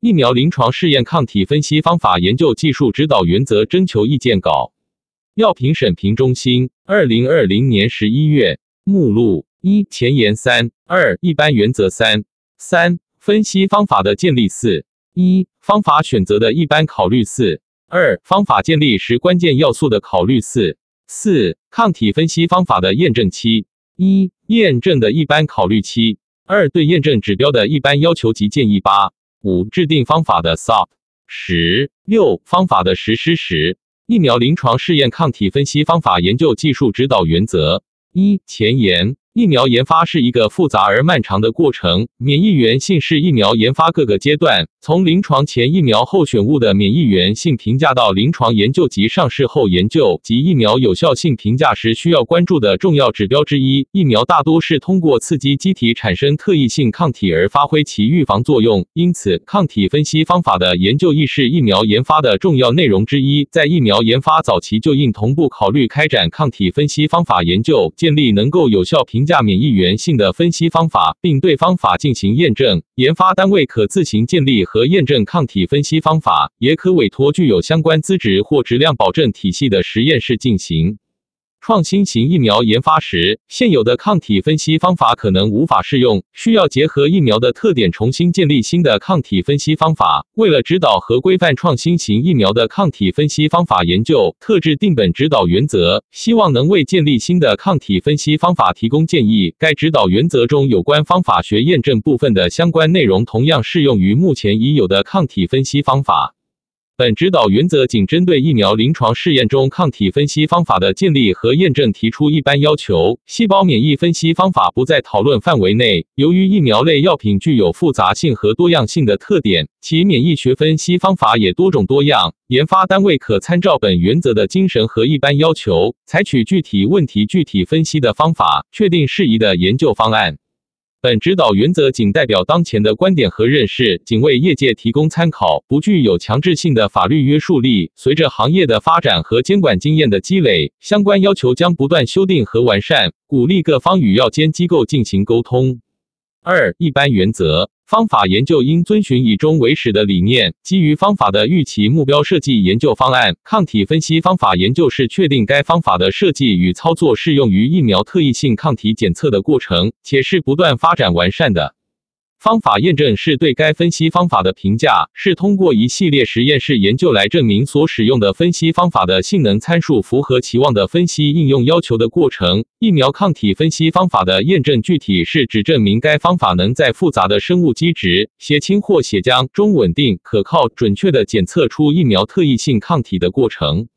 疫苗临床试验抗体分析方法研究技术指导原则征求意见稿。药品审评中心，二零二零年十一月。目录一前言三二一般原则三三分析方法的建立四一方法选择的一般考虑四二方法建立时关键要素的考虑四四抗体分析方法的验证期一验证的一般考虑七二对验证指标的一般要求及建议八五制定方法的 SOP 十六方法的实施时疫苗临床试验抗体分析方法研究技术指导原则。一前沿。疫苗研发是一个复杂而漫长的过程。免疫原性是疫苗研发各个阶段，从临床前疫苗候选物的免疫原性评价到临床研究及上市后研究及疫苗有效性评价时需要关注的重要指标之一。疫苗大多是通过刺激机体产生特异性抗体而发挥其预防作用，因此抗体分析方法的研究亦是疫苗研发的重要内容之一。在疫苗研发早期就应同步考虑开展抗体分析方法研究，建立能够有效评。评价免疫原性的分析方法，并对方法进行验证。研发单位可自行建立和验证抗体分析方法，也可委托具有相关资质或质量保证体系的实验室进行。创新型疫苗研发时，现有的抗体分析方法可能无法适用，需要结合疫苗的特点，重新建立新的抗体分析方法。为了指导和规范创新型疫苗的抗体分析方法研究，特制定本指导原则，希望能为建立新的抗体分析方法提供建议。该指导原则中有关方法学验证部分的相关内容，同样适用于目前已有的抗体分析方法。本指导原则仅针对疫苗临床试验中抗体分析方法的建立和验证提出一般要求，细胞免疫分析方法不在讨论范围内。由于疫苗类药品具有复杂性和多样性的特点，其免疫学分析方法也多种多样。研发单位可参照本原则的精神和一般要求，采取具体问题具体分析的方法，确定适宜的研究方案。本指导原则仅代表当前的观点和认识，仅为业界提供参考，不具有强制性的法律约束力。随着行业的发展和监管经验的积累，相关要求将不断修订和完善。鼓励各方与药监机构进行沟通。二、一般原则。方法研究应遵循以终为始的理念，基于方法的预期目标设计研究方案。抗体分析方法研究是确定该方法的设计与操作适用于疫苗特异性抗体检测的过程，且是不断发展完善的。方法验证是对该分析方法的评价，是通过一系列实验室研究来证明所使用的分析方法的性能参数符合期望的分析应用要求的过程。疫苗抗体分析方法的验证具体是指证明该方法能在复杂的生物基质、血清或血浆中稳定、可靠、准确地检测出疫苗特异性抗体的过程。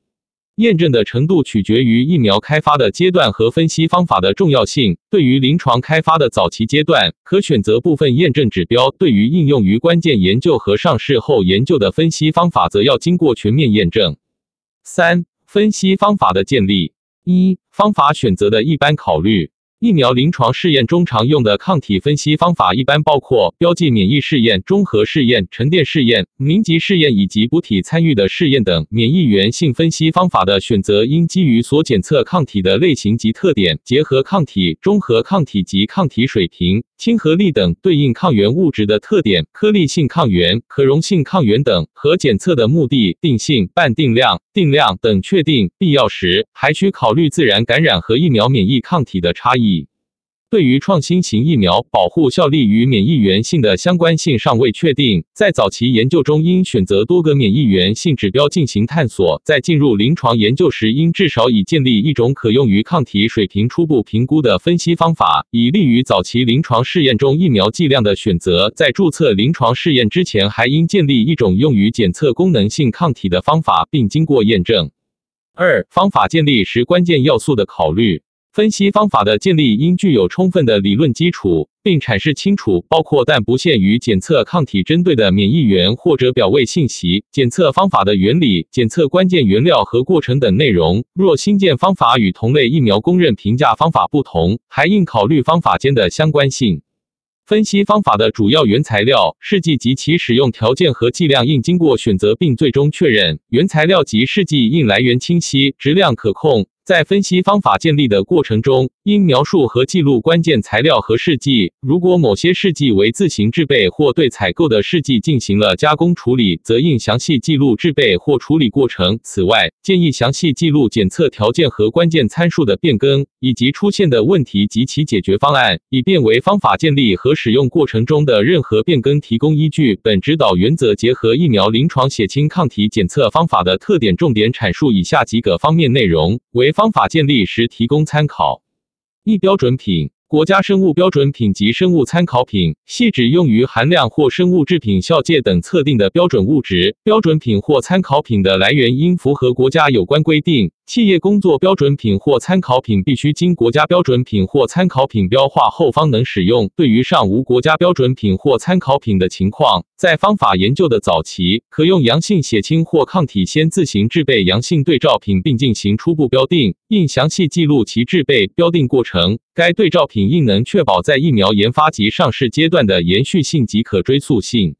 验证的程度取决于疫苗开发的阶段和分析方法的重要性。对于临床开发的早期阶段，可选择部分验证指标；对于应用于关键研究和上市后研究的分析方法，则要经过全面验证。三、分析方法的建立：一、方法选择的一般考虑。疫苗临床试验中常用的抗体分析方法一般包括标记免疫试验、中和试验、沉淀试验、凝集试验以及补体参与的试验等。免疫原性分析方法的选择应基于所检测抗体的类型及特点，结合抗体、中和抗体及抗体水平、亲和力等对应抗原物质的特点，颗粒性抗原、可溶性抗原等，和检测的目的、定性、半定量、定量等确定。必要时还需考虑自然感染和疫苗免疫抗体的差异。对于创新型疫苗保护效力与免疫原性的相关性尚未确定，在早期研究中应选择多个免疫原性指标进行探索。在进入临床研究时，应至少已建立一种可用于抗体水平初步评估的分析方法，以利于早期临床试验中疫苗剂量的选择。在注册临床试验之前，还应建立一种用于检测功能性抗体的方法，并经过验证。二、方法建立时关键要素的考虑。分析方法的建立应具有充分的理论基础，并阐释清楚包括但不限于检测抗体针对的免疫原或者表位信息、检测方法的原理、检测关键原料和过程等内容。若新建方法与同类疫苗公认评价方法不同，还应考虑方法间的相关性。分析方法的主要原材料试剂及其使用条件和剂量应经过选择并最终确认。原材料及试剂应来源清晰、质量可控。在分析方法建立的过程中，应描述和记录关键材料和试剂。如果某些试剂为自行制备或对采购的试剂进行了加工处理，则应详细记录制备或处理过程。此外，建议详细记录检测条件和关键参数的变更，以及出现的问题及其解决方案，以便为方法建立和使用过程中的任何变更提供依据。本指导原则结合疫苗临床血清抗体检测方法的特点，重点阐述以下几个方面内容，为方法建立时提供参考。一、标准品。国家生物标准品及生物参考品，系指用于含量或生物制品效界等测定的标准物质。标准品或参考品的来源应符合国家有关规定。企业工作标准品或参考品必须经国家标准品或参考品标化后方能使用。对于尚无国家标准品或参考品的情况，在方法研究的早期，可用阳性血清或抗体先自行制备阳性对照品，并进行初步标定，应详细记录其制备标定过程。该对照品应能确保在疫苗研发及上市阶段的延续性及可追溯性。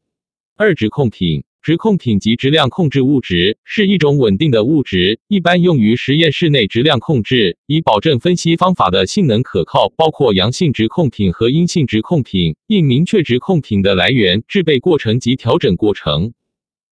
二、质控品。质控品及质量控制物质是一种稳定的物质，一般用于实验室内质量控制，以保证分析方法的性能可靠。包括阳性质控品和阴性质控品，应明确质控品的来源、制备过程及调整过程。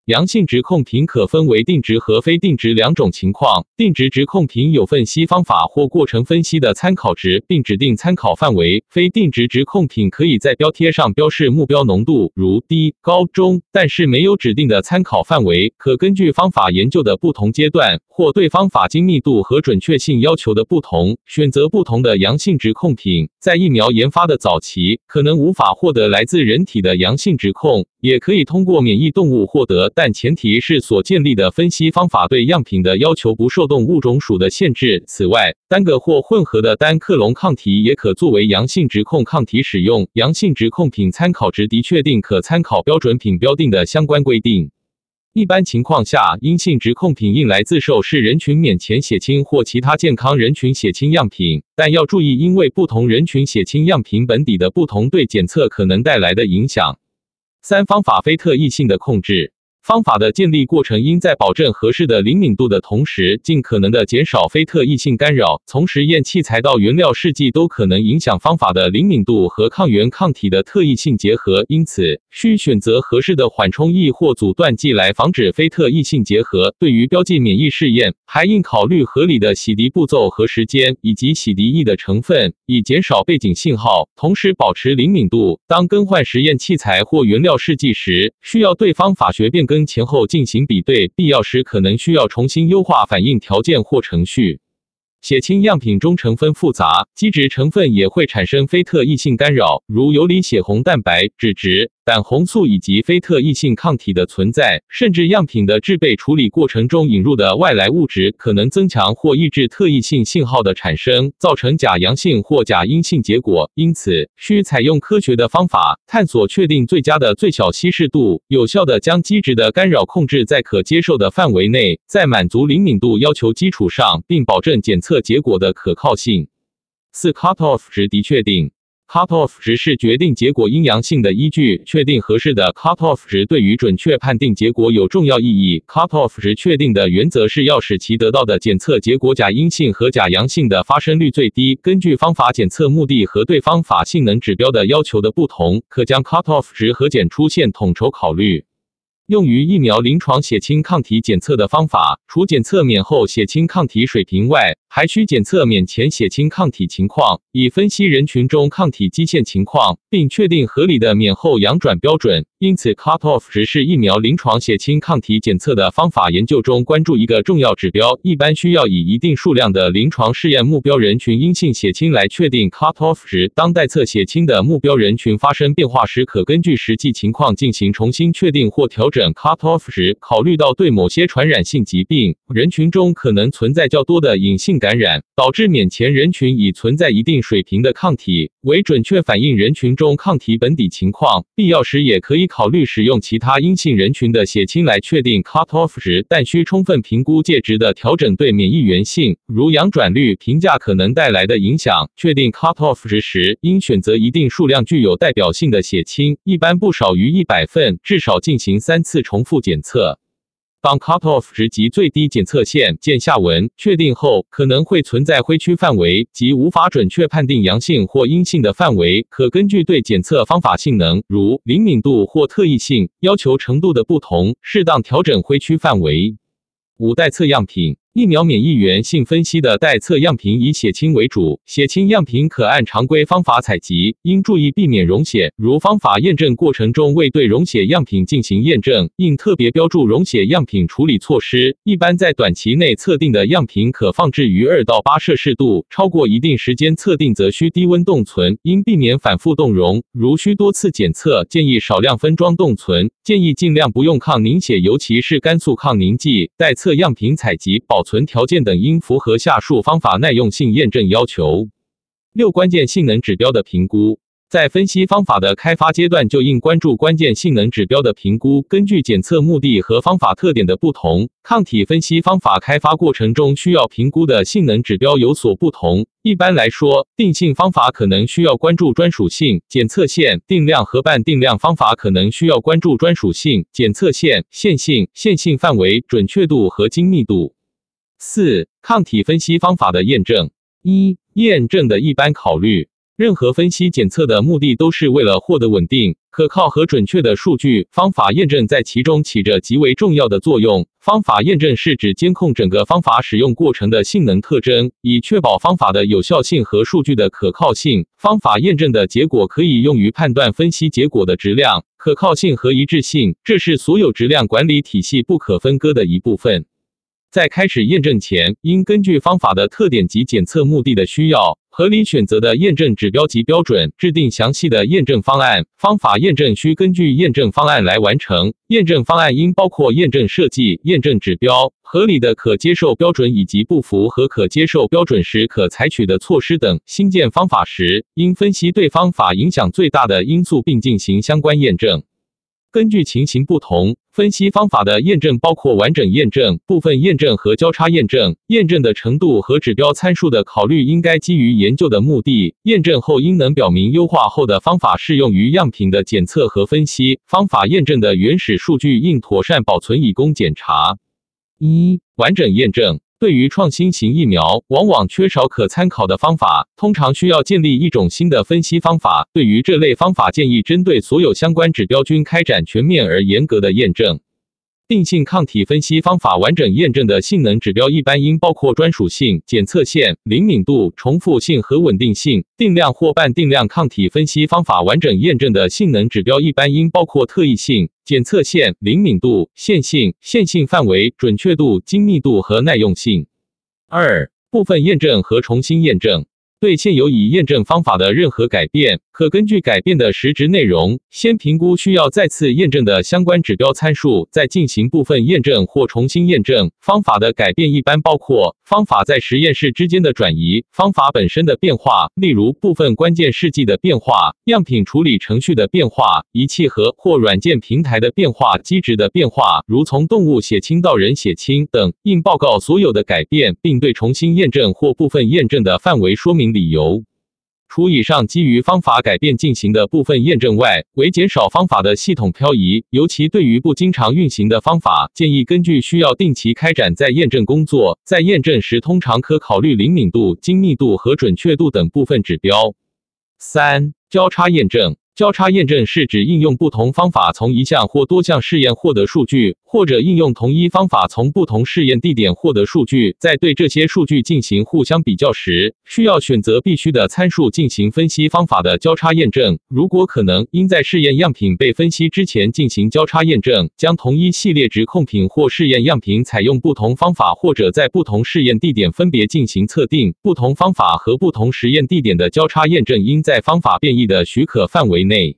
阳性质控品可分为定值和非定值两种情况。定值质控品有分析方法或过程分析的参考值，并指定参考范围；非定值质控品可以在标贴上标示目标浓度，如低、高、中，但是没有指定的参考范围。可根据方法研究的不同阶段，或对方法精密度和准确性要求的不同，选择不同的阳性质控品。在疫苗研发的早期，可能无法获得来自人体的阳性质控，也可以通过免疫动物获得。但前提是所建立的分析方法对样品的要求不受动物种属的限制。此外，单个或混合的单克隆抗体也可作为阳性质控抗体使用。阳性质控品参考值的确定可参考标准品标定的相关规定。一般情况下，阴性质控品应来自受试人群免前血清或其他健康人群血清样品，但要注意，因为不同人群血清样品本底的不同，对检测可能带来的影响。三方法非特异性的控制。方法的建立过程应在保证合适的灵敏度的同时，尽可能的减少非特异性干扰。从实验器材到原料试剂都可能影响方法的灵敏度和抗原抗体的特异性结合，因此需选择合适的缓冲液或阻断剂来防止非特异性结合。对于标记免疫试验，还应考虑合理的洗涤步骤和时间，以及洗涤液的成分，以减少背景信号，同时保持灵敏度。当更换实验器材或原料试剂时，需要对方法学变更。跟前后进行比对，必要时可能需要重新优化反应条件或程序。血清样品中成分复杂，基质成分也会产生非特异性干扰，如游离血红蛋白、脂质。胆红素以及非特异性抗体的存在，甚至样品的制备处理过程中引入的外来物质，可能增强或抑制特异性信号的产生，造成假阳性或假阴性结果。因此，需采用科学的方法，探索确定最佳的最小稀释度，有效的将基质的干扰控制在可接受的范围内，在满足灵敏度要求基础上，并保证检测结果的可靠性。四 cutoff 值的确定。Cutoff 值是决定结果阴阳性的依据，确定合适的 Cutoff 值对于准确判定结果有重要意义。Cutoff 值确定的原则是要使其得到的检测结果假阴性和假阳性的发生率最低。根据方法检测目的和对方法性能指标的要求的不同，可将 Cutoff 值和检出现统筹考虑。用于疫苗临床血清抗体检测的方法，除检测免后血清抗体水平外，还需检测免前血清抗体情况，以分析人群中抗体基线情况，并确定合理的免后阳转标准。因此，cutoff 值是疫苗临床血清抗体检测的方法研究中关注一个重要指标。一般需要以一定数量的临床试验目标人群阴性血清来确定 cutoff 值。当待测血清的目标人群发生变化时，可根据实际情况进行重新确定或调整 cutoff 值。考虑到对某些传染性疾病人群中可能存在较多的隐性。感染导致免前人群已存在一定水平的抗体，为准确反映人群中抗体本底情况，必要时也可以考虑使用其他阴性人群的血清来确定 cutoff 值，但需充分评估介质的调整对免疫原性，如阳转率评价可能带来的影响。确定 cutoff 值时，应选择一定数量具有代表性的血清，一般不少于一百份，至少进行三次重复检测。当 cutoff 值及最低检测线见下文确定后，可能会存在灰区范围及无法准确判定阳性或阴性的范围，可根据对检测方法性能，如灵敏度或特异性要求程度的不同，适当调整灰区范围。五代测样品。疫苗免疫原性分析的待测样品以血清为主，血清样品可按常规方法采集，应注意避免溶血。如方法验证过程中未对溶血样品进行验证，应特别标注溶血样品处理措施。一般在短期内测定的样品可放置于二到八摄氏度，超过一定时间测定则需低温冻存，应避免反复冻溶。如需多次检测，建议少量分装冻存，建议尽量不用抗凝血，尤其是甘肃抗凝剂。待测样品采集保。保存条件等应符合下述方法耐用性验证要求。六、关键性能指标的评估，在分析方法的开发阶段就应关注关键性能指标的评估。根据检测目的和方法特点的不同，抗体分析方法开发过程中需要评估的性能指标有所不同。一般来说，定性方法可能需要关注专属性检测线，定量和半定量方法可能需要关注专属性检测线、线性、线性范围、准确度和精密度。四、抗体分析方法的验证。一、验证的一般考虑。任何分析检测的目的都是为了获得稳定、可靠和准确的数据。方法验证在其中起着极为重要的作用。方法验证是指监控整个方法使用过程的性能特征，以确保方法的有效性和数据的可靠性。方法验证的结果可以用于判断分析结果的质量、可靠性和一致性，这是所有质量管理体系不可分割的一部分。在开始验证前，应根据方法的特点及检测目的的需要，合理选择的验证指标及标准，制定详细的验证方案。方法验证需根据验证方案来完成。验证方案应包括验证设计、验证指标、合理的可接受标准以及不符合可接受标准时可采取的措施等。新建方法时，应分析对方法影响最大的因素，并进行相关验证。根据情形不同，分析方法的验证包括完整验证、部分验证和交叉验证。验证的程度和指标参数的考虑应该基于研究的目的。验证后应能表明优化后的方法适用于样品的检测和分析。方法验证的原始数据应妥善保存以供检查。一、完整验证。对于创新型疫苗，往往缺少可参考的方法，通常需要建立一种新的分析方法。对于这类方法，建议针对所有相关指标均开展全面而严格的验证。定性抗体分析方法完整验证的性能指标一般应包括专属性检测线、灵敏度、重复性和稳定性。定量或半定量抗体分析方法完整验证的性能指标一般应包括特异性检测线、灵敏度、线性、线性范围、准确度、精密度和耐用性。二、部分验证和重新验证。对现有已验证方法的任何改变，可根据改变的实质内容，先评估需要再次验证的相关指标参数，再进行部分验证或重新验证。方法的改变一般包括方法在实验室之间的转移、方法本身的变化，例如部分关键试剂的变化、样品处理程序的变化、仪器和或软件平台的变化、机制的变化，如从动物血清到人血清等。应报告所有的改变，并对重新验证或部分验证的范围说明。理由，除以上基于方法改变进行的部分验证外，为减少方法的系统漂移，尤其对于不经常运行的方法，建议根据需要定期开展再验证工作。在验证时，通常可考虑灵敏度、精密度和准确度等部分指标。三、交叉验证。交叉验证是指应用不同方法从一项或多项试验获得数据，或者应用同一方法从不同试验地点获得数据，在对这些数据进行互相比较时，需要选择必须的参数进行分析方法的交叉验证。如果可能，应在试验样品被分析之前进行交叉验证。将同一系列值控品或试验样品采用不同方法，或者在不同试验地点分别进行测定。不同方法和不同实验地点的交叉验证应在方法变异的许可范围内。内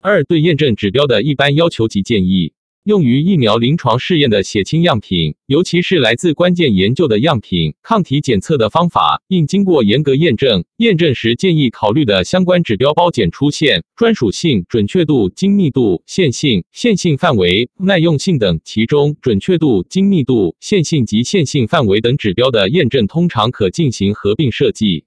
二对验证指标的一般要求及建议，用于疫苗临床试验的血清样品，尤其是来自关键研究的样品，抗体检测的方法应经过严格验证。验证时建议考虑的相关指标包检出现专属性、准确度、精密度、线性、线性范围、耐用性等。其中，准确度、精密度、线性及线性范围等指标的验证通常可进行合并设计。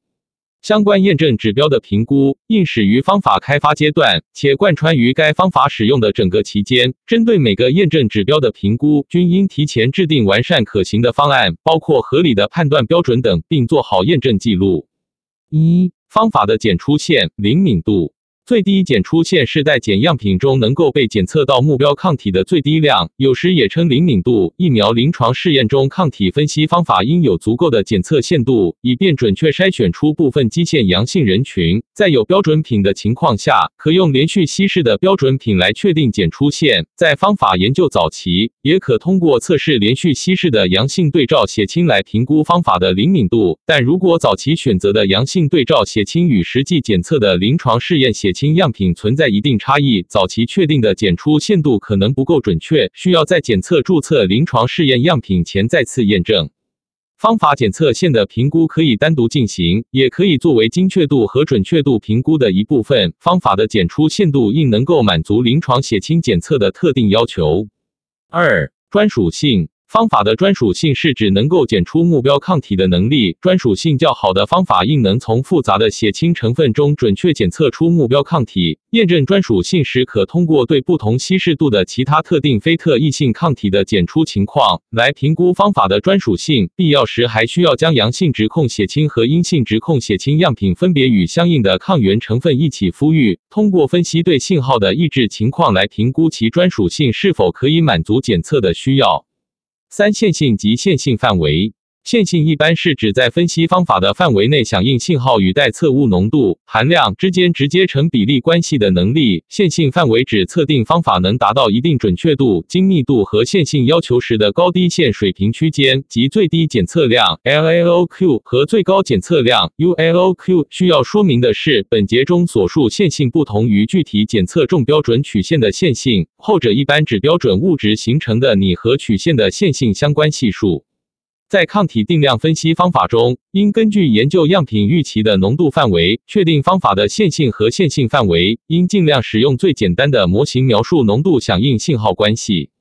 相关验证指标的评估应始于方法开发阶段，且贯穿于该方法使用的整个期间。针对每个验证指标的评估，均应提前制定完善可行的方案，包括合理的判断标准等，并做好验证记录。一、方法的检出线灵敏度。最低检出线是待检样品中能够被检测到目标抗体的最低量，有时也称灵敏度。疫苗临床试验中，抗体分析方法应有足够的检测限度，以便准确筛选出部分基线阳性人群。在有标准品的情况下，可用连续稀释的标准品来确定检出线。在方法研究早期，也可通过测试连续稀释的阳性对照血清来评估方法的灵敏度。但如果早期选择的阳性对照血清与实际检测的临床试验血清样品存在一定差异，早期确定的检出限度可能不够准确，需要在检测注册临床试验样品前再次验证。方法检测线的评估可以单独进行，也可以作为精确度和准确度评估的一部分。方法的检出限度应能够满足临床血清检测的特定要求。二、专属性。方法的专属性是指能够检出目标抗体的能力。专属性较好的方法应能从复杂的血清成分中准确检测出目标抗体。验证专属性时，可通过对不同稀释度的其他特定非特异性抗体的检出情况来评估方法的专属性。必要时，还需要将阳性质控血清和阴性质控血清样品分别与相应的抗原成分一起敷育，通过分析对信号的抑制情况来评估其专属性是否可以满足检测的需要。三线性及线性范围。线性一般是指在分析方法的范围内响应信号与待测物浓度含量之间直接成比例关系的能力。线性范围指测定方法能达到一定准确度、精密度和线性要求时的高低线水平区间，即最低检测量 LAOQ 和最高检测量 ULOQ。需要说明的是，本节中所述线性不同于具体检测中标准曲线的线性，后者一般指标准物质形成的拟合曲线的线性相关系数。在抗体定量分析方法中，应根据研究样品预期的浓度范围，确定方法的线性和线性范围。应尽量使用最简单的模型描述浓度响应信号关系。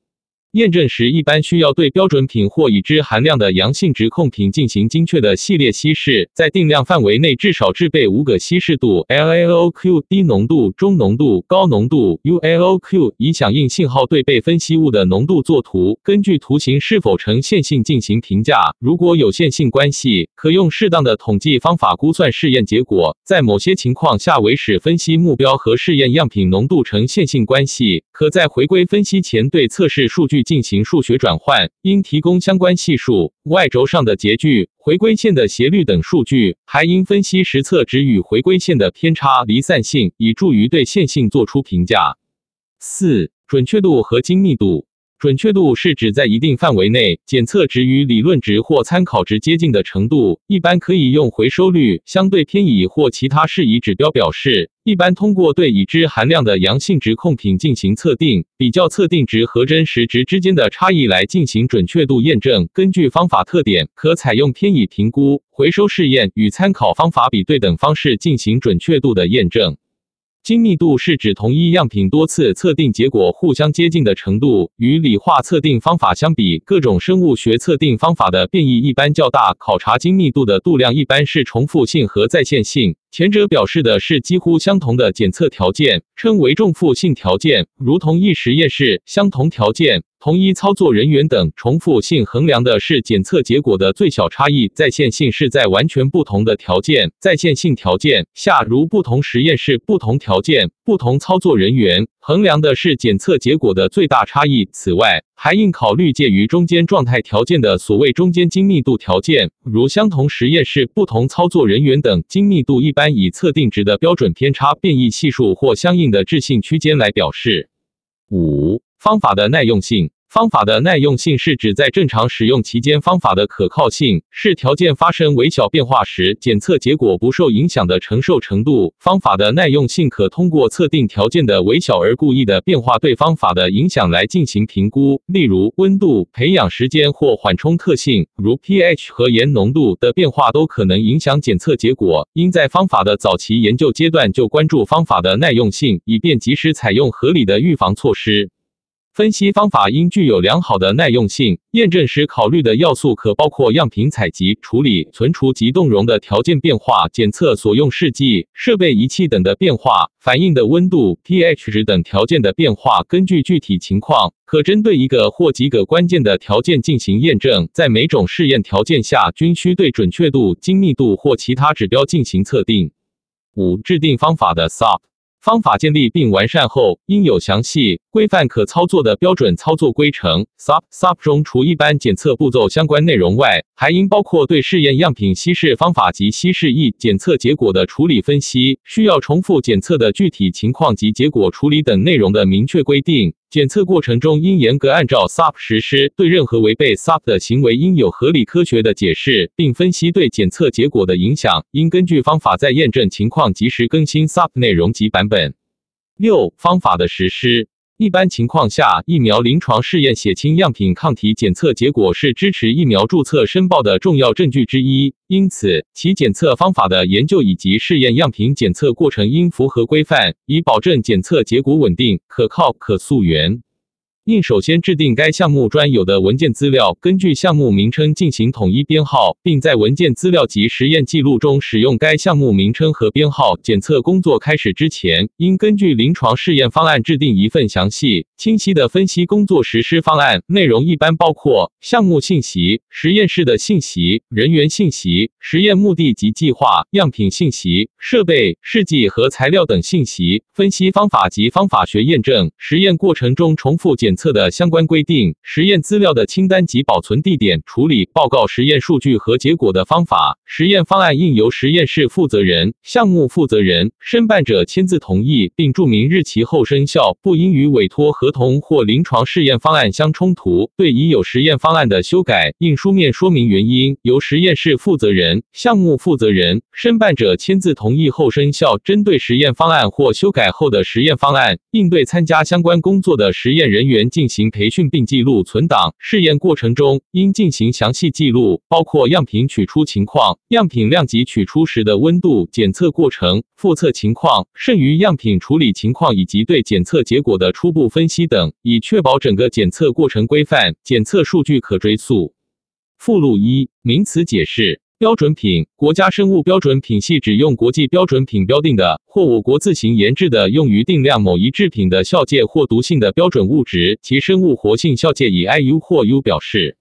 验证时，一般需要对标准品或已知含量的阳性值控品进行精确的系列稀释，在定量范围内至少制备五个稀释度：LAOQ 低浓度、中浓度、高浓度 ULOQ，以响应信号对被分析物的浓度作图，根据图形是否呈线性进行评价。如果有线性关系，可用适当的统计方法估算试验结果。在某些情况下，为使分析目标和试验样品浓度呈线性关系，可在回归分析前对测试数据。进行数学转换，应提供相关系数、y 轴上的截距、回归线的斜率等数据，还应分析实测值与回归线的偏差离散性，以助于对线性做出评价。四、准确度和精密度。准确度是指在一定范围内，检测值与理论值或参考值接近的程度，一般可以用回收率、相对偏移或其他适宜指标表示。一般通过对已知含量的阳性值控品进行测定，比较测定值和真实值之间的差异来进行准确度验证。根据方法特点，可采用偏移评估、回收试验与参考方法比对等方式进行准确度的验证。精密度是指同一样品多次测定结果互相接近的程度。与理化测定方法相比，各种生物学测定方法的变异一般较大。考察精密度的度量一般是重复性和再现性。前者表示的是几乎相同的检测条件，称为重复性条件，如同一实验室相同条件。同一操作人员等重复性衡量的是检测结果的最小差异，在线性是在完全不同的条件在线性条件下，如不同实验室、不同条件、不同操作人员衡量的是检测结果的最大差异。此外，还应考虑介于中间状态条件的所谓中间精密度条件，如相同实验室、不同操作人员等。精密度一般以测定值的标准偏差变异系数或相应的置信区间来表示。五、方法的耐用性。方法的耐用性是指在正常使用期间，方法的可靠性是条件发生微小变化时，检测结果不受影响的承受程度。方法的耐用性可通过测定条件的微小而故意的变化对方法的影响来进行评估，例如温度、培养时间或缓冲特性，如 pH 和盐浓度的变化都可能影响检测结果。应在方法的早期研究阶段就关注方法的耐用性，以便及时采用合理的预防措施。分析方法应具有良好的耐用性。验证时考虑的要素可包括样品采集、处理、存储及动容的条件变化、检测所用试剂、设备仪器等的变化、反应的温度、pH 值等条件的变化。根据具体情况，可针对一个或几个关键的条件进行验证。在每种试验条件下，均需对准确度、精密度或其他指标进行测定。五、制定方法的 SOP。方法建立并完善后，应有详细、规范、可操作的标准操作规程。Sub Sub 中除一般检测步骤相关内容外，还应包括对试验样品稀释方法及稀释液检测结果的处理分析、需要重复检测的具体情况及结果处理等内容的明确规定。检测过程中应严格按照 SOP 实施，对任何违背 SOP 的行为应有合理科学的解释，并分析对检测结果的影响。应根据方法在验证情况及时更新 SOP 内容及版本。六、方法的实施。一般情况下，疫苗临床试验血清样品抗体检测结果是支持疫苗注册申报的重要证据之一，因此其检测方法的研究以及试验样品检测过程应符合规范，以保证检测结果稳定、可靠、可溯源。应首先制定该项目专有的文件资料，根据项目名称进行统一编号，并在文件资料及实验记录中使用该项目名称和编号。检测工作开始之前，应根据临床试验方案制定一份详细、清晰的分析工作实施方案。内容一般包括项目信息、实验室的信息、人员信息、实验目的及计划、样品信息、设备、试剂和材料等信息、分析方法及方法学验证、实验过程中重复检。测的相关规定、实验资料的清单及保存地点、处理报告实验数据和结果的方法。实验方案应由实验室负责人、项目负责人、申办者签字同意，并注明日期后生效，不应与委托合同或临床试验方案相冲突。对已有实验方案的修改，应书面说明原因，由实验室负责人、项目负责人、申办者签字同意后生效。针对实验方案或修改后的实验方案，应对参加相关工作的实验人员。进行培训并记录存档。试验过程中应进行详细记录，包括样品取出情况、样品量及取出时的温度、检测过程、复测情况、剩余样品处理情况以及对检测结果的初步分析等，以确保整个检测过程规范，检测数据可追溯。附录一：名词解释。标准品，国家生物标准品系指用国际标准品标定的，或我国自行研制的，用于定量某一制品的效界或毒性的标准物质，其生物活性效界以 IU 或 U 表示。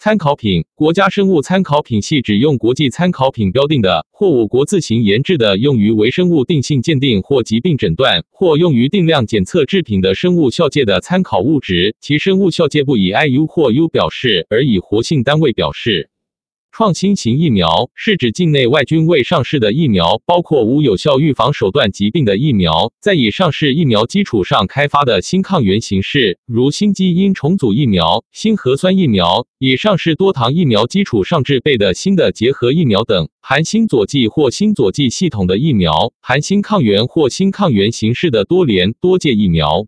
参考品，国家生物参考品系指用国际参考品标定的，或我国自行研制的，用于微生物定性鉴定或疾病诊断，或用于定量检测制品的生物效界的参考物质，其生物效界不以 IU 或 U 表示，而以活性单位表示。创新型疫苗是指境内外均未上市的疫苗，包括无有效预防手段疾病的疫苗，在已上市疫苗基础上开发的新抗原形式，如新基因重组疫苗、新核酸疫苗；已上市多糖疫苗基础上制备的新的结合疫苗等，含新佐剂或新佐剂系统的疫苗，含新抗原或新抗原形式的多联多界疫苗。